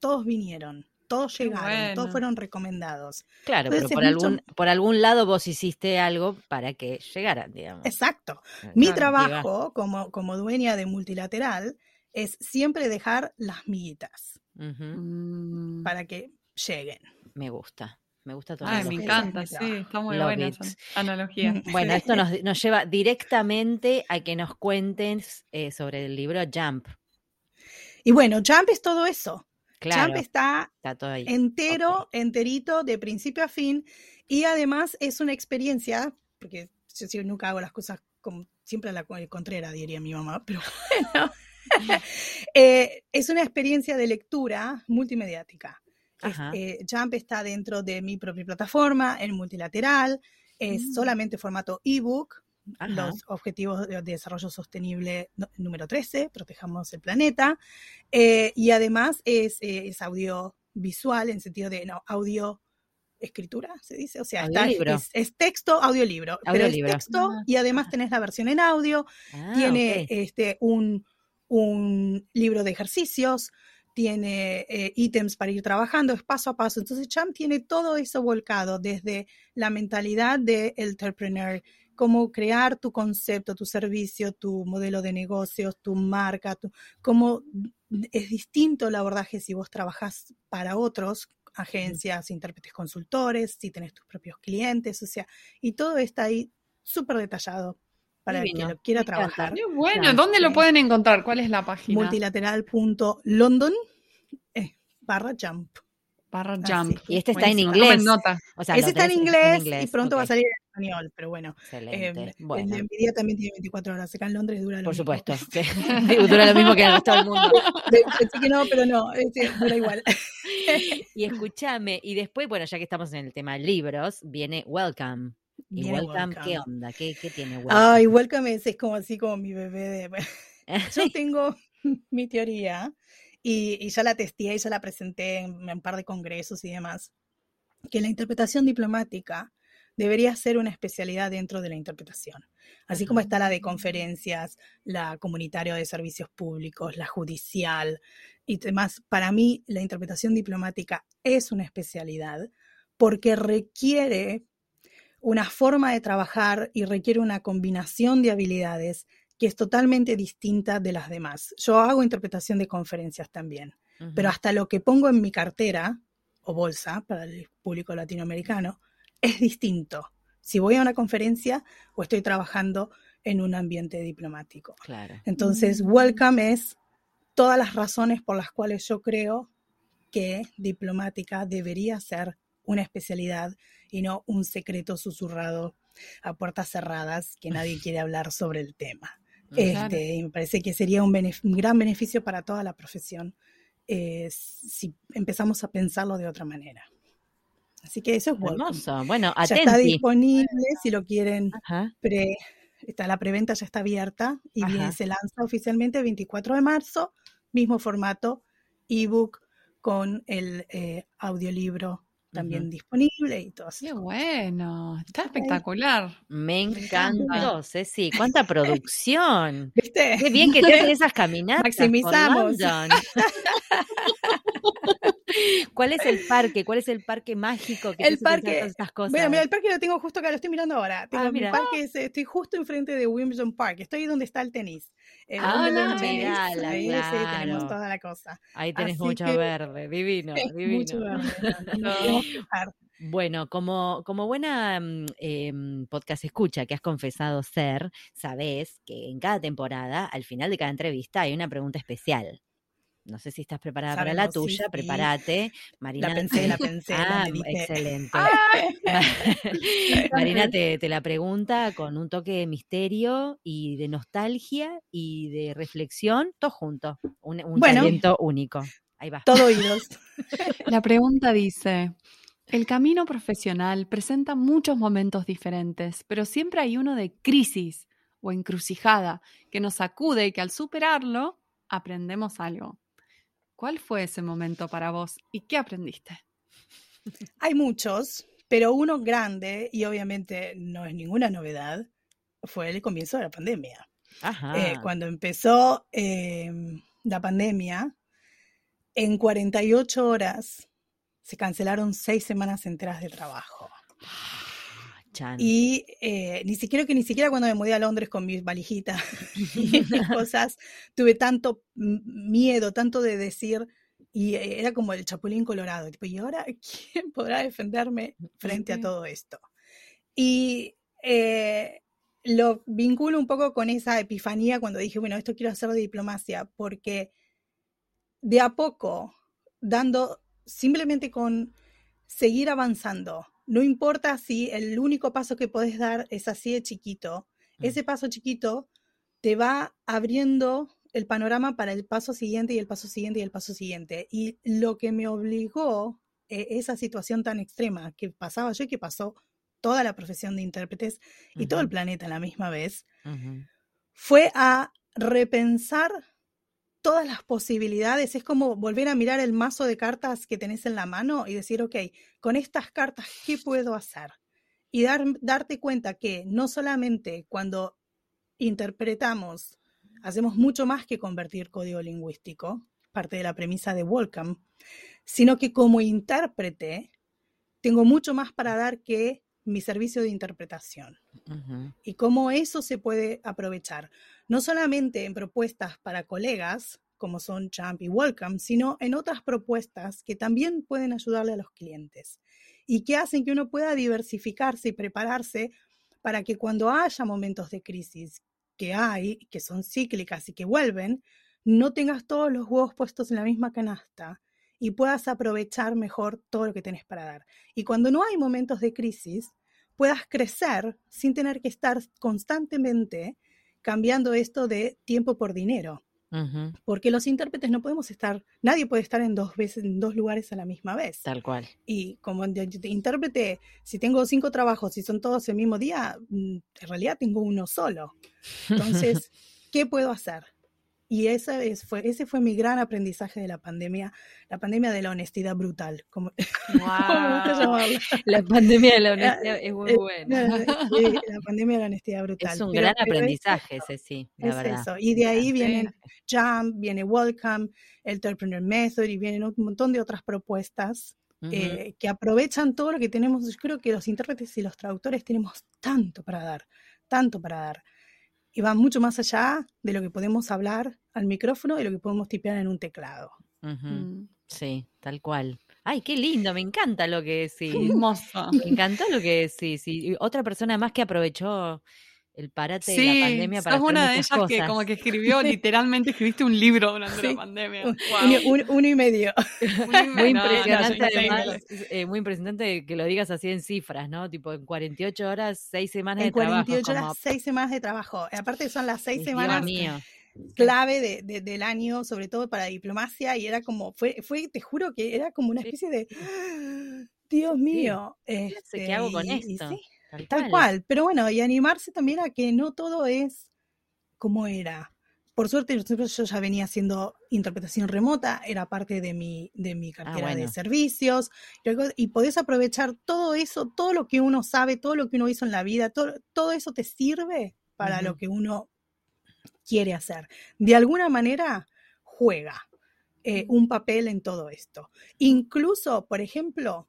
S3: Todos vinieron, todos llegaron, todos fueron recomendados.
S2: Claro, pero por
S3: mucho-
S2: algún, por algún lado vos hiciste algo para que llegaran, digamos.
S3: Exacto.
S2: Eh,
S3: Mi
S1: Claro,
S3: trabajo como, como dueña de multilateral es siempre dejar las miguitas
S1: Mm.
S3: para que lleguen.
S2: Me gusta, me gusta todo
S1: Ay, me encanta, sí, está muy
S2: Love
S1: buena
S2: it.
S1: esa analogía.
S3: Mm.
S2: Bueno, esto nos, nos lleva directamente a que nos cuentes eh, sobre el libro Jump.
S3: Y bueno, Jump es todo eso.
S2: Claro,
S3: Jump está
S2: está todo ahí.
S3: entero, enterito, de principio a fin. Y además es una experiencia, porque yo nunca hago las cosas como siempre a la co- contrera, diría mi mamá, pero bueno. Eh, es una experiencia de lectura multimediática. Es-
S2: Ajá.
S3: eh, Jump está dentro de mi propia plataforma, en multilateral, es
S1: Mm.
S3: solamente formato ebook.
S2: Ajá.
S3: Los objetivos de de desarrollo sostenible número 13, protejamos el planeta. Eh, y además es, eh, es audiovisual en sentido de no, audio escritura, se dice, o sea, está- es, es texto, audiolibro, pero
S2: Audiolibro.
S3: es texto
S1: Ah.
S3: y además tenés la versión en audio,
S2: Ah,
S3: tiene este, un, un libro de ejercicios, tiene eh, ítems para ir trabajando, es paso a paso. Entonces, Cham tiene todo eso volcado desde la mentalidad del entrepreneur, cómo crear tu concepto, tu servicio, tu modelo de negocios, tu marca, tu, cómo es distinto el abordaje si vos trabajás para otros, agencias, intérpretes consultores, si tenés tus propios clientes, o sea, y todo está ahí súper detallado para el que
S2: Divino,
S3: lo quiera trabajar.
S1: Bueno,
S2: Claro,
S1: ¿dónde lo
S3: sí.
S1: pueden encontrar? ¿Cuál es la página?
S3: multilateral.london eh, barra jump.
S1: Barra
S3: Así.
S1: Jump.
S2: Y este está en
S1: Buenísimo,
S2: inglés.
S1: tomen nota.
S2: O sea,
S3: Ese
S2: lo
S3: está en
S2: tenés
S3: inglés, y pronto va a salir en español, pero bueno.
S2: Excelente.
S3: eh,
S2: bueno,
S3: el día también tiene 24 horas. Acá en Londres dura lo
S2: por
S3: mismo.
S2: supuesto. sí. Dura lo mismo que el resto del mundo.
S3: Pensé que no, pero no, este, dura igual.
S2: Y escúchame, y después, bueno, ya que estamos en el tema de libros, viene Welcome. ¿Y Welcome, qué onda? ¿Qué, qué tiene Welcome?
S3: Ay, Welcome es, es como así como mi bebé de... Yo tengo mi teoría y, y ya la testé y ya la presenté en, en un par de congresos y demás, que la interpretación diplomática debería ser una especialidad dentro de la interpretación. Así como está la de conferencias, la comunitaria de servicios públicos, la judicial y demás, para mí la interpretación diplomática es una especialidad porque requiere una forma de trabajar y requiere una combinación de habilidades que es totalmente distinta de las demás. Yo hago interpretación de conferencias también, pero hasta lo que pongo en mi cartera o bolsa para el público latinoamericano es distinto. Si voy a una conferencia o estoy trabajando en un ambiente diplomático. Entonces, mm. welcome es todas las razones por las cuales yo creo que diplomática debería ser una especialidad y no un secreto susurrado a puertas cerradas que nadie quiere hablar sobre el tema. Este, y me parece que sería un, gran beneficio para toda la profesión eh, si empezamos a pensarlo de otra manera. Así que eso es bueno.
S2: Bueno,
S3: ya está disponible si lo quieren. está, la preventa ya está abierta y bien, se lanza oficialmente el 24 de marzo, mismo formato, ebook con el eh, audiolibro también disponible y todo
S1: eso. Qué bueno, está espectacular.
S2: Me encantó, Ceci. Cuánta producción. ¿Viste? Qué bien que te esas caminatas.
S3: Maximizamos.
S2: ¿Cuál es el parque? ¿Cuál es el parque mágico que
S3: el parque, estas cosas? Bueno, mira, el parque lo tengo justo acá, lo estoy mirando ahora. Tengo ah, mi parque estoy justo enfrente de Wimbledon Park. Estoy donde está el tenis.
S2: ah, no, ahí
S3: claro. tenemos toda la cosa.
S2: Ahí tenés mucho verde, divino, divino. Mucho verde. Bueno, como, como buena em, podcast escucha que has confesado ser, sabes que en cada temporada, al final de cada entrevista, hay una pregunta especial. No sé si estás preparada para la tuya, prepárate.
S3: Marina, la pensé, la pensé. Ah,
S2: excelente. Marina te, la pregunta con un toque de misterio y de nostalgia y de reflexión, todo junto. Un, un talento único. Ahí va.
S3: Todo oídos.
S1: La pregunta dice, el camino profesional presenta muchos momentos diferentes, pero siempre hay uno de crisis o encrucijada que nos sacude y que al superarlo aprendemos algo. ¿Cuál fue ese momento para vos y qué aprendiste?
S3: Hay muchos, pero uno grande, y obviamente no es ninguna novedad, fue el comienzo de la pandemia. Eh, cuando empezó em, la pandemia, en 48 horas se cancelaron seis semanas enteras de trabajo. Y eh, ni siquiera que ni siquiera cuando me mudé a Londres con mis valijitas y mis cosas, tuve tanto miedo, tanto de decir, y eh, era como el chapulín colorado, tipo, ¿y ahora quién podrá defenderme frente a todo esto? Y eh, lo vinculo un poco con esa epifanía cuando dije, bueno, esto quiero hacer de diplomacia, porque de a poco, dando simplemente con seguir avanzando. No importa si el único paso que podés dar es así de chiquito. Mm. Ese paso chiquito te va abriendo el panorama para el paso siguiente y el paso siguiente y el paso siguiente. Y lo que me obligó eh, esa situación tan extrema que pasaba yo y que pasó toda la profesión de intérpretes y todo el planeta a la misma vez, fue a repensar todas las posibilidades. Es como volver a mirar el mazo de cartas que tenés en la mano y decir, ok, con estas cartas, ¿qué puedo hacer? Y dar, darte cuenta que no solamente cuando interpretamos, hacemos mucho más que convertir código lingüístico, parte de la premisa de Welcome, sino que como intérprete tengo mucho más para dar que mi servicio de interpretación. Y cómo eso se puede aprovechar, no solamente en propuestas para colegas, como son Champ y Welcome, sino en otras propuestas que también pueden ayudarle a los clientes y que hacen que uno pueda diversificarse y prepararse para que cuando haya momentos de crisis que hay, que son cíclicas y que vuelven, no tengas todos los huevos puestos en la misma canasta y puedas aprovechar mejor todo lo que tienes para dar. Y cuando no hay momentos de crisis, puedas crecer sin tener que estar constantemente cambiando esto de tiempo por dinero. Porque los intérpretes no podemos estar, nadie puede estar en dos veces, en dos lugares a la misma vez.
S2: Tal cual.
S3: Y como intérprete, si tengo cinco trabajos y son todos el mismo día, mm, en realidad tengo uno solo. Entonces, ¿qué puedo hacer? Y ese, fue, ese fue mi gran aprendizaje de la pandemia, la pandemia de la honestidad brutal. Como,
S2: La pandemia de la honestidad es muy buena.
S3: la pandemia de la honestidad brutal.
S2: Es un gran aprendizaje ese, sí, la
S3: es
S2: verdad.
S3: Eso. Y de ahí viene Jump, viene Welcome, el Entrepreneur Method y vienen un montón de otras propuestas eh, que aprovechan todo lo que tenemos. Yo creo que los intérpretes y los traductores tenemos tanto para dar, tanto para dar. Y va mucho más allá de lo que podemos hablar al micrófono y lo que podemos tipear en un teclado.
S2: Mm. Sí, tal cual. Ay, qué lindo, me encanta lo que decís.
S1: Hermoso.
S2: Me encantó lo que decís. Y otra persona más que aprovechó el parate de la pandemia para
S1: sos una de ellas que como que escribió, literalmente escribiste un libro durante la pandemia.
S3: uno y medio.
S2: muy impresionante además, eh, muy impresionante que lo digas así en cifras, ¿no? Tipo en 48 horas, 6 semanas de trabajo.
S3: En 48 horas, 6 semanas de trabajo. Aparte son las 6 semanas clave de, del año, sobre todo para diplomacia, y era como, fue, fue, te juro que era como una especie de, Dios mío.
S2: Este, ¿Qué hago con esto?
S3: Tal, cual. Pero bueno, y animarse también a que no todo es como era. Por suerte, yo ya venía haciendo interpretación remota, era parte de mi, de mi ah, cartera de servicios, y podés aprovechar todo eso, todo lo que uno sabe, todo lo que uno hizo en la vida, todo, todo eso te sirve para lo que uno quiere hacer. De alguna manera, juega eh, un papel en todo esto. Incluso, por ejemplo,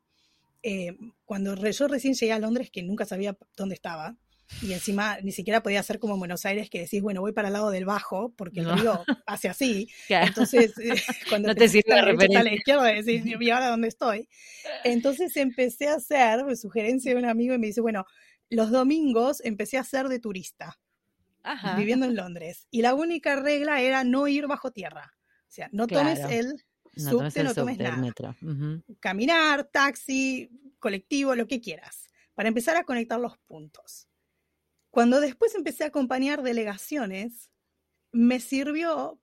S3: eh, cuando yo recién llegué a Londres, que nunca sabía dónde estaba, y encima ni siquiera podía ser como en Buenos Aires que decís, bueno, voy para el lado del bajo, porque el río hace así. Entonces, eh, cuando
S2: no te, sirve la
S3: a la izquierda, decís, ¿y ahora dónde estoy? Entonces empecé a hacer, sugerencia de un amigo, y me dice, bueno, los domingos empecé a hacer de turista, viviendo en Londres. Y la única regla era no ir bajo tierra. O sea, no tomes el no subte, no tomes nada. Caminar, taxi, colectivo, lo que quieras, para empezar a conectar los puntos. Cuando después empecé a acompañar delegaciones, me sirvió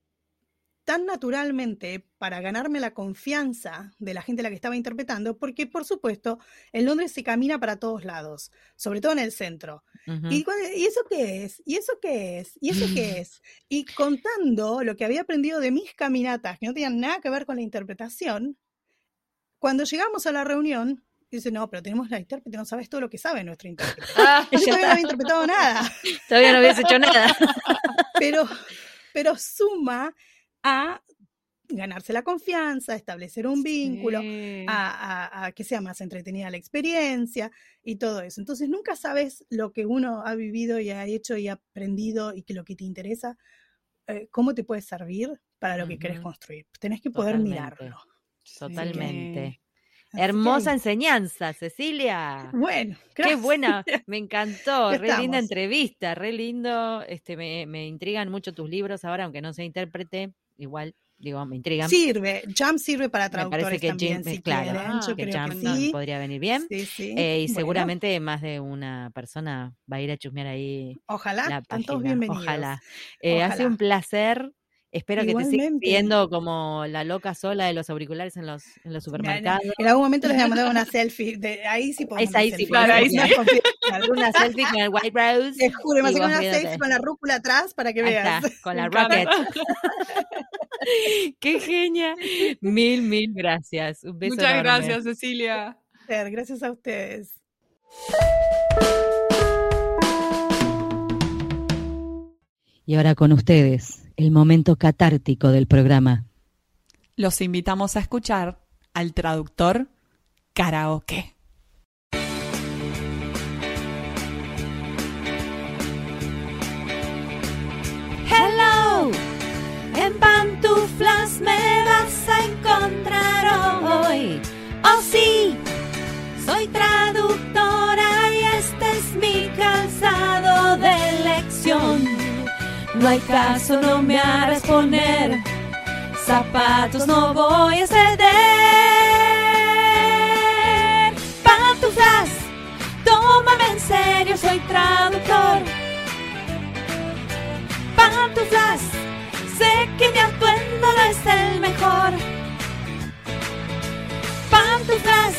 S3: tan naturalmente para ganarme la confianza de la gente a la que estaba interpretando, porque por supuesto en Londres se camina para todos lados, sobre todo en el centro. ¿Y, eso qué es? ¿Y eso qué es? ¿Y eso qué es? Y contando lo que había aprendido de mis caminatas, que no tenían nada que ver con la interpretación, cuando llegamos a la reunión, dice, no, pero tenemos la intérprete, no sabes todo lo que sabe nuestro intérprete. Ah, yo todavía no había interpretado nada.
S2: Todavía no habías hecho nada.
S3: pero, pero suma a ganarse la confianza, a establecer un vínculo, a, que sea más entretenida la experiencia y todo eso. Entonces nunca sabes lo que uno ha vivido y ha hecho y ha aprendido y que lo que te interesa, eh, cómo te puede servir para lo que querés construir. Tenés que poder mirarlo.
S2: Totalmente. Hermosa enseñanza, Cecilia.
S3: Bueno,
S2: Qué buena, me encantó, re linda entrevista, re lindo, este, me, me intrigan mucho tus libros ahora, aunque no sea intérprete, igual digo, me intrigan.
S3: Sirve, Jam sirve para traductores que también, si claro, yo
S2: que Jam podría venir bien. Sí, sí. Eh, y seguramente más de una persona va a ir a chusmear ahí.
S3: Ojalá, la todos bienvenidos.
S2: Ojalá. Eh, Hace un placer Espero que te sigas viendo como la loca sola de los auriculares en los, en los supermercados.
S3: En algún momento les voy a mandar una selfie. De, ahí sí podemos.
S2: ahí sí, claro, ahí sí. Una selfie con el White Rose.
S3: Te juro, me una selfie con la rúcula atrás para que veas.
S2: con la Rocket. Qué genia. Mil, mil gracias. Un beso
S1: Muchas gracias, Cecilia.
S3: Gracias a ustedes.
S2: Y ahora con ustedes, el momento catártico del programa.
S1: Los invitamos a escuchar al traductor karaoke.
S4: Hello, en pantuflas me vas a encontrar hoy. Oh sí, no hay caso, no me harás poner zapatos, no voy a ceder. Pantuflas, tómame en serio, soy traductor. Pantuflas, sé que mi atuendo no es el mejor. Pantuflas,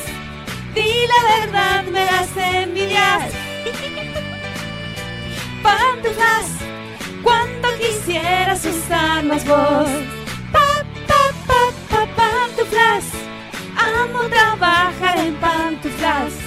S4: di la verdad, me das envidias. Pantuflas cuando quisieras usar más voz. Pa, pa, pa, pa, pantuflas, amo trabajar en pantuflas.